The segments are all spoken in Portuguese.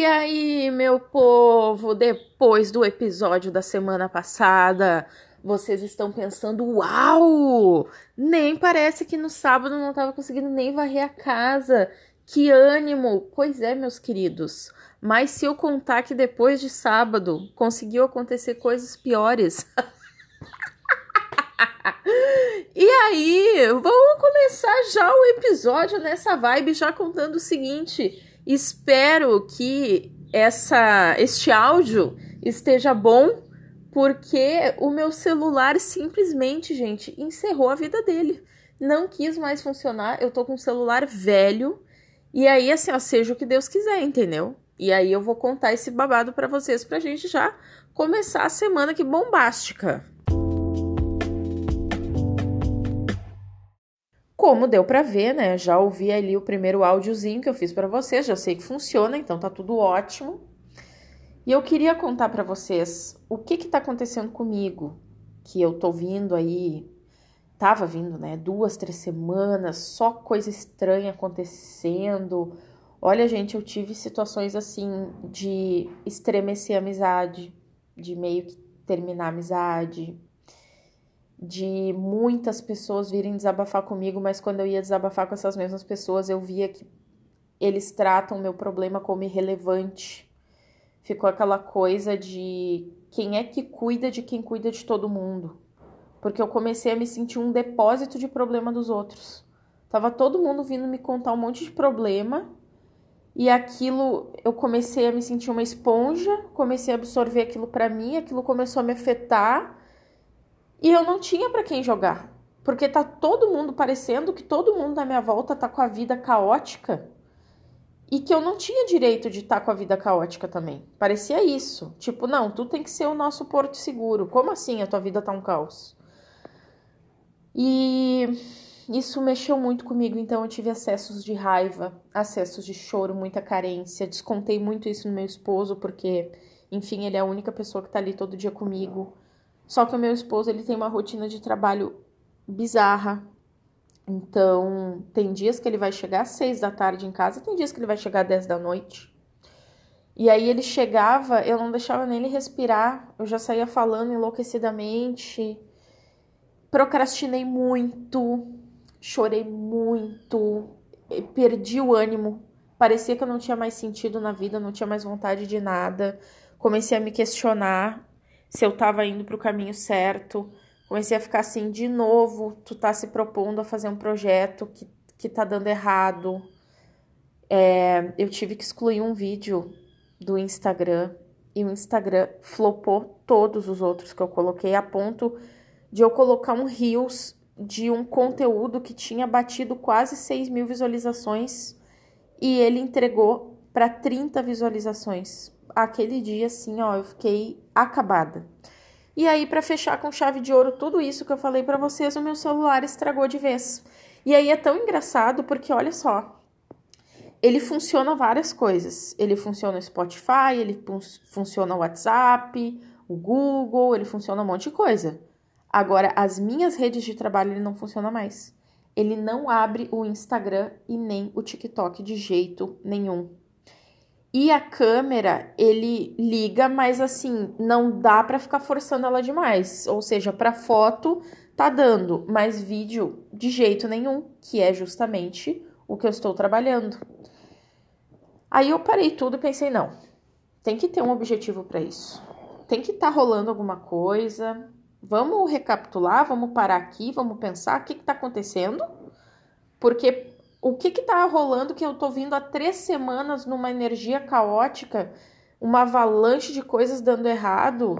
E aí, meu povo, depois do episódio da semana passada, vocês estão pensando, uau! Nem parece que no sábado não estava conseguindo nem varrer a casa. Que ânimo! Pois é, meus queridos. Mas se eu contar que depois de sábado conseguiu acontecer coisas piores. e aí, vamos começar já o episódio nessa vibe, já contando o seguinte. Espero que essa este áudio esteja bom, porque o meu celular simplesmente, gente, encerrou a vida dele. Não quis mais funcionar. Eu tô com um celular velho. E aí, assim, ó, seja o que Deus quiser, entendeu? E aí eu vou contar esse babado para vocês pra gente já começar a semana que bombástica. Como deu para ver, né? Já ouvi ali o primeiro áudiozinho que eu fiz para vocês, já sei que funciona, então tá tudo ótimo. E eu queria contar para vocês o que que tá acontecendo comigo, que eu tô vindo aí, tava vindo, né? Duas, três semanas, só coisa estranha acontecendo. Olha, gente, eu tive situações assim de estremecer a amizade, de meio que terminar a amizade, de muitas pessoas virem desabafar comigo, mas quando eu ia desabafar com essas mesmas pessoas, eu via que eles tratam meu problema como irrelevante. Ficou aquela coisa de quem é que cuida de quem cuida de todo mundo. Porque eu comecei a me sentir um depósito de problema dos outros. Tava todo mundo vindo me contar um monte de problema e aquilo eu comecei a me sentir uma esponja, comecei a absorver aquilo para mim, aquilo começou a me afetar e eu não tinha para quem jogar, porque tá todo mundo parecendo que todo mundo na minha volta tá com a vida caótica e que eu não tinha direito de estar tá com a vida caótica também. Parecia isso, tipo, não, tu tem que ser o nosso porto seguro. Como assim a tua vida tá um caos? E isso mexeu muito comigo, então eu tive acessos de raiva, acessos de choro, muita carência. Descontei muito isso no meu esposo, porque, enfim, ele é a única pessoa que tá ali todo dia comigo. Só que o meu esposo, ele tem uma rotina de trabalho bizarra. Então, tem dias que ele vai chegar às seis da tarde em casa, tem dias que ele vai chegar às dez da noite. E aí ele chegava, eu não deixava nem ele respirar, eu já saía falando enlouquecidamente. Procrastinei muito, chorei muito, perdi o ânimo. Parecia que eu não tinha mais sentido na vida, não tinha mais vontade de nada. Comecei a me questionar se eu tava indo para o caminho certo. Comecei a ficar assim, de novo, tu tá se propondo a fazer um projeto que, que tá dando errado. É, eu tive que excluir um vídeo do Instagram e o Instagram flopou todos os outros que eu coloquei a ponto de eu colocar um Reels de um conteúdo que tinha batido quase 6 mil visualizações e ele entregou para 30 visualizações aquele dia, assim, ó, eu fiquei acabada. E aí, para fechar com chave de ouro tudo isso que eu falei para vocês, o meu celular estragou de vez. E aí é tão engraçado porque, olha só, ele funciona várias coisas. Ele funciona o Spotify, ele funciona o WhatsApp, o Google, ele funciona um monte de coisa. Agora, as minhas redes de trabalho ele não funciona mais. Ele não abre o Instagram e nem o TikTok de jeito nenhum. E a câmera, ele liga, mas assim, não dá para ficar forçando ela demais. Ou seja, para foto tá dando, mas vídeo de jeito nenhum, que é justamente o que eu estou trabalhando. Aí eu parei tudo e pensei, não, tem que ter um objetivo para isso. Tem que estar tá rolando alguma coisa. Vamos recapitular, vamos parar aqui, vamos pensar o que está acontecendo. Porque o que que tá rolando que eu tô vindo há três semanas numa energia caótica, uma avalanche de coisas dando errado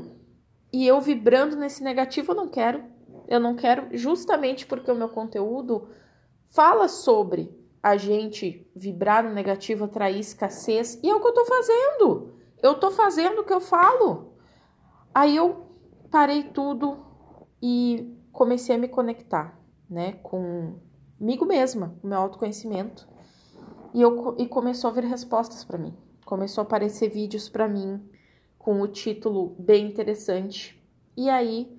e eu vibrando nesse negativo, eu não quero. Eu não quero, justamente porque o meu conteúdo fala sobre a gente vibrar no negativo, atrair escassez, e é o que eu tô fazendo. Eu tô fazendo o que eu falo. Aí eu parei tudo e comecei a me conectar, né, comigo mesma, com meu autoconhecimento. E eu e começou a vir respostas para mim. Começou a aparecer vídeos para mim com o título bem interessante. E aí,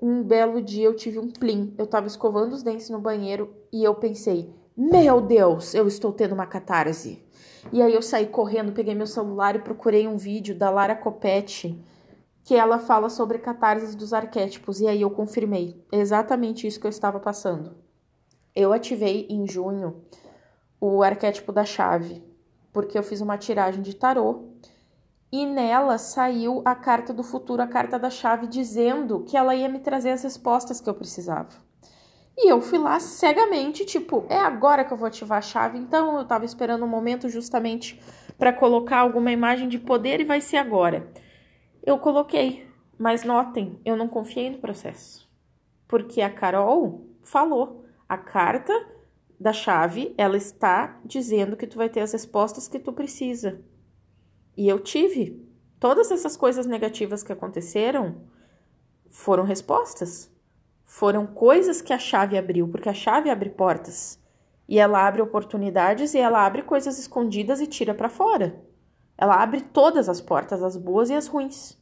um belo dia eu tive um plim. Eu tava escovando os dentes no banheiro e eu pensei: "Meu Deus, eu estou tendo uma catarse". E aí eu saí correndo, peguei meu celular e procurei um vídeo da Lara Copete que ela fala sobre catarses dos arquétipos, e aí eu confirmei exatamente isso que eu estava passando. Eu ativei em junho o arquétipo da chave, porque eu fiz uma tiragem de tarô e nela saiu a carta do futuro, a carta da chave, dizendo que ela ia me trazer as respostas que eu precisava. E eu fui lá cegamente, tipo, é agora que eu vou ativar a chave. Então eu tava esperando um momento justamente para colocar alguma imagem de poder e vai ser agora. Eu coloquei, mas notem, eu não confiei no processo. Porque a Carol falou, a carta da chave, ela está dizendo que tu vai ter as respostas que tu precisa. E eu tive. Todas essas coisas negativas que aconteceram foram respostas. Foram coisas que a chave abriu, porque a chave abre portas. E ela abre oportunidades e ela abre coisas escondidas e tira para fora. Ela abre todas as portas, as boas e as ruins.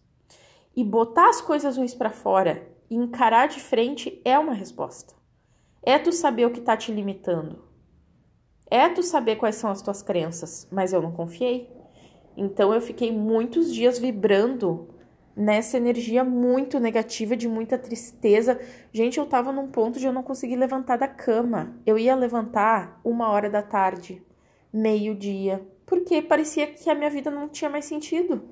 E botar as coisas ruins para fora e encarar de frente é uma resposta. É tu saber o que tá te limitando. É tu saber quais são as tuas crenças, mas eu não confiei. Então eu fiquei muitos dias vibrando nessa energia muito negativa, de muita tristeza. Gente, eu tava num ponto de eu não conseguir levantar da cama. Eu ia levantar uma hora da tarde, meio-dia, porque parecia que a minha vida não tinha mais sentido.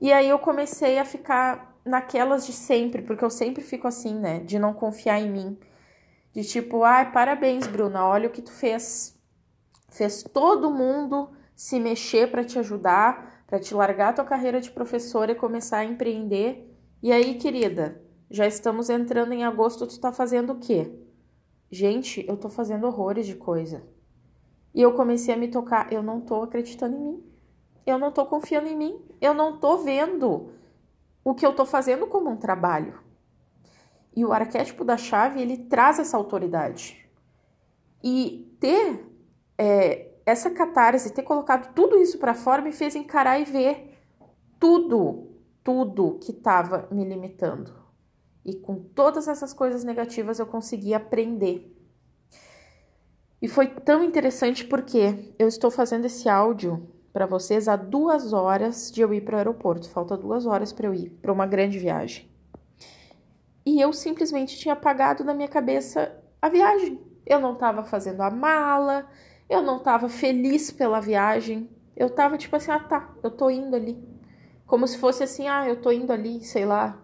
E aí eu comecei a ficar naquelas de sempre, porque eu sempre fico assim, né? De não confiar em mim. De tipo, ai, parabéns, Bruna, olha o que tu fez. Fez todo mundo se mexer para te ajudar, para te largar tua carreira de professora e começar a empreender. E aí, querida, já estamos entrando em agosto, tu tá fazendo o quê? Gente, eu tô fazendo horrores de coisa. E eu comecei a me tocar, eu não tô acreditando em mim. Eu não tô confiando em mim. Eu não tô vendo o que eu tô fazendo como um trabalho. E o arquétipo da chave, ele traz essa autoridade. E ter é, essa catarse, ter colocado tudo isso para fora, me fez encarar e ver tudo, tudo que estava me limitando. E com todas essas coisas negativas eu consegui aprender e foi tão interessante porque eu estou fazendo esse áudio para vocês há duas horas de eu ir para o aeroporto. Falta duas horas para eu ir para uma grande viagem. E eu simplesmente tinha apagado na minha cabeça a viagem. Eu não estava fazendo a mala, eu não estava feliz pela viagem. Eu estava tipo assim, ah tá, eu tô indo ali. Como se fosse assim, ah, eu tô indo ali, sei lá,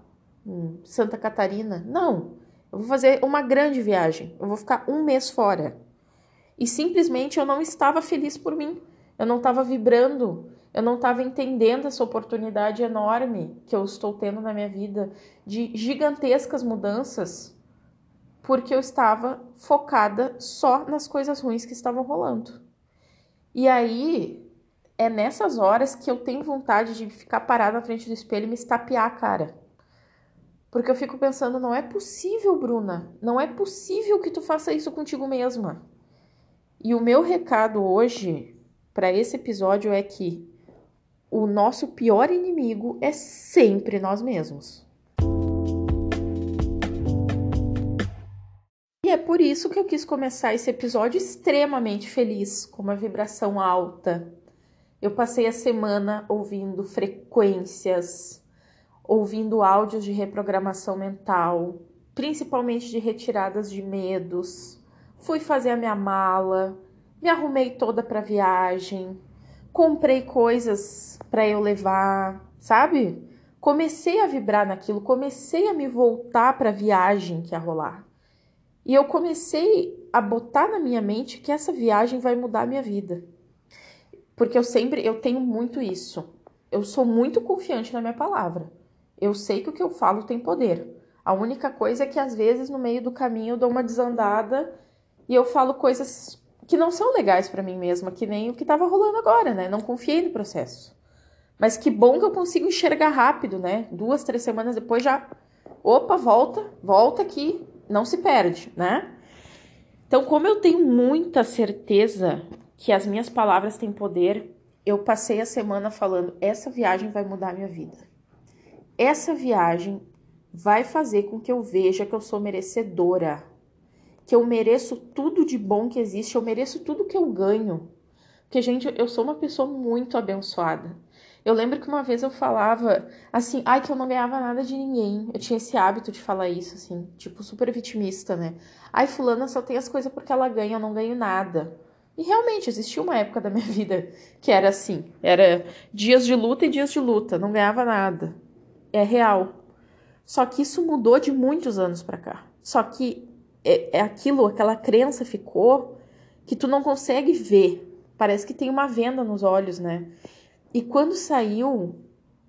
Santa Catarina. Não, eu vou fazer uma grande viagem. Eu vou ficar um mês fora. E simplesmente eu não estava feliz por mim. Eu não estava vibrando, eu não estava entendendo essa oportunidade enorme que eu estou tendo na minha vida de gigantescas mudanças, porque eu estava focada só nas coisas ruins que estavam rolando. E aí é nessas horas que eu tenho vontade de ficar parada na frente do espelho e me estapear a cara. Porque eu fico pensando, não é possível, Bruna, não é possível que tu faça isso contigo mesma. E o meu recado hoje para esse episódio é que o nosso pior inimigo é sempre nós mesmos. E é por isso que eu quis começar esse episódio extremamente feliz, com uma vibração alta. Eu passei a semana ouvindo frequências, ouvindo áudios de reprogramação mental, principalmente de retiradas de medos fui fazer a minha mala, me arrumei toda para viagem, comprei coisas para eu levar, sabe? Comecei a vibrar naquilo, comecei a me voltar para a viagem que ia rolar. E eu comecei a botar na minha mente que essa viagem vai mudar a minha vida. Porque eu sempre, eu tenho muito isso. Eu sou muito confiante na minha palavra. Eu sei que o que eu falo tem poder. A única coisa é que às vezes no meio do caminho eu dou uma desandada e eu falo coisas que não são legais para mim mesma, que nem o que estava rolando agora, né? Não confiei no processo. Mas que bom que eu consigo enxergar rápido, né? Duas, três semanas depois já. Opa, volta, volta aqui, não se perde, né? Então, como eu tenho muita certeza que as minhas palavras têm poder, eu passei a semana falando: essa viagem vai mudar a minha vida. Essa viagem vai fazer com que eu veja que eu sou merecedora, que eu mereço tudo de bom que existe, eu mereço tudo que eu ganho. Porque, gente, eu sou uma pessoa muito abençoada. Eu lembro que uma vez eu falava assim, ai, que eu não ganhava nada de ninguém. Eu tinha esse hábito de falar isso, assim, tipo, super vitimista, né? Ai, fulana só tem as coisas porque ela ganha, eu não ganho nada. E realmente existia uma época da minha vida que era assim, era dias de luta e dias de luta, não ganhava nada. É real. Só que isso mudou de muitos anos para cá. Só que é, é aquilo, aquela crença ficou que tu não consegue ver. Parece que tem uma venda nos olhos, né? E quando saiu,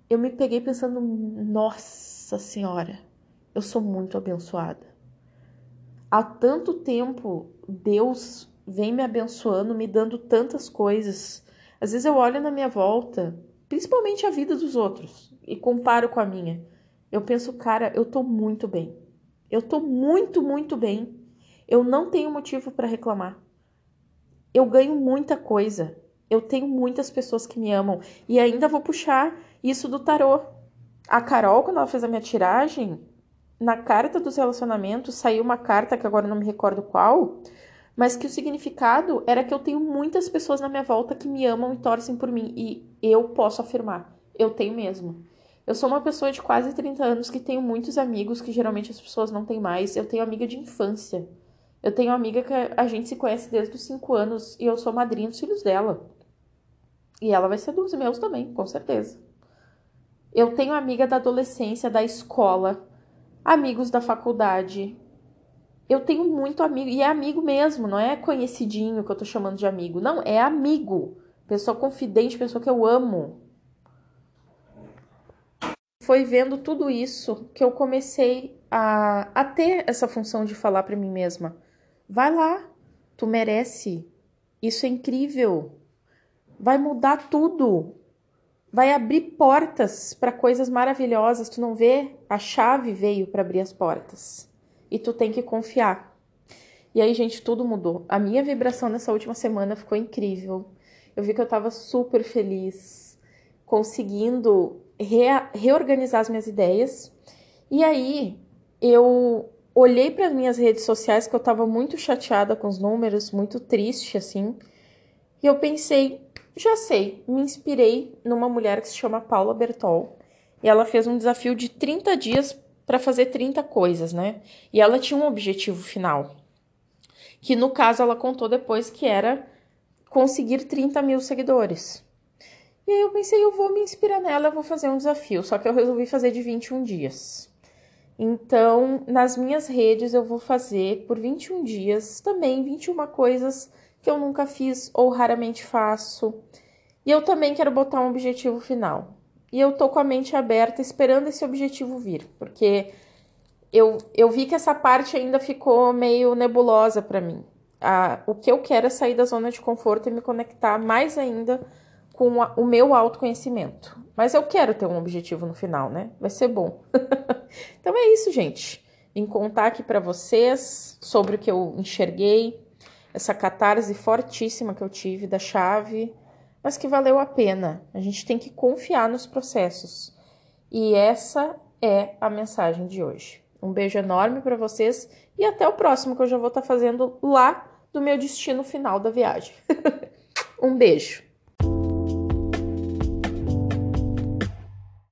eu me peguei pensando: nossa senhora, eu sou muito abençoada. Há tanto tempo Deus vem me abençoando, me dando tantas coisas. Às vezes eu olho na minha volta, principalmente a vida dos outros, e comparo com a minha. Eu penso, cara, eu tô muito bem. Eu tô muito, muito bem. Eu não tenho motivo para reclamar. Eu ganho muita coisa. Eu tenho muitas pessoas que me amam. E ainda vou puxar isso do tarô. A Carol, quando ela fez a minha tiragem, na carta dos relacionamentos saiu uma carta que agora não me recordo qual, mas que o significado era que eu tenho muitas pessoas na minha volta que me amam e torcem por mim. E eu posso afirmar, eu tenho mesmo. Eu sou uma pessoa de quase 30 anos que tenho muitos amigos que geralmente as pessoas não têm mais. Eu tenho amiga de infância. Eu tenho amiga que a gente se conhece desde os 5 anos e eu sou madrinha dos filhos dela. E ela vai ser dos meus também, com certeza. Eu tenho amiga da adolescência, da escola, amigos da faculdade. Eu tenho muito amigo, e é amigo mesmo, não é conhecidinho que eu tô chamando de amigo. Não, é amigo. Pessoa confidente, pessoa que eu amo. Foi vendo tudo isso que eu comecei a, a ter essa função de falar para mim mesma: vai lá, tu merece. Isso é incrível vai mudar tudo. Vai abrir portas para coisas maravilhosas. Tu não vê? A chave veio para abrir as portas. E tu tem que confiar. E aí, gente, tudo mudou. A minha vibração nessa última semana ficou incrível. Eu vi que eu tava super feliz, conseguindo reorganizar as minhas ideias. E aí, eu olhei para as minhas redes sociais que eu tava muito chateada com os números, muito triste assim. E eu pensei, já sei, me inspirei numa mulher que se chama Paula Bertol. E ela fez um desafio de 30 dias para fazer 30 coisas, né? E ela tinha um objetivo final. Que no caso ela contou depois que era conseguir 30 mil seguidores. E aí eu pensei, eu vou me inspirar nela, eu vou fazer um desafio. Só que eu resolvi fazer de 21 dias. Então, nas minhas redes eu vou fazer por 21 dias também 21 coisas que eu nunca fiz ou raramente faço. E eu também quero botar um objetivo final. E eu tô com a mente aberta esperando esse objetivo vir, porque eu, eu vi que essa parte ainda ficou meio nebulosa para mim. Ah, o que eu quero é sair da zona de conforto e me conectar mais ainda com a, o meu autoconhecimento. Mas eu quero ter um objetivo no final, né? Vai ser bom. então é isso, gente. Em contar aqui para vocês sobre o que eu enxerguei, essa catarse fortíssima que eu tive da chave, mas que valeu a pena. A gente tem que confiar nos processos. E essa é a mensagem de hoje. Um beijo enorme para vocês e até o próximo que eu já vou estar tá fazendo lá do meu destino final da viagem. um beijo.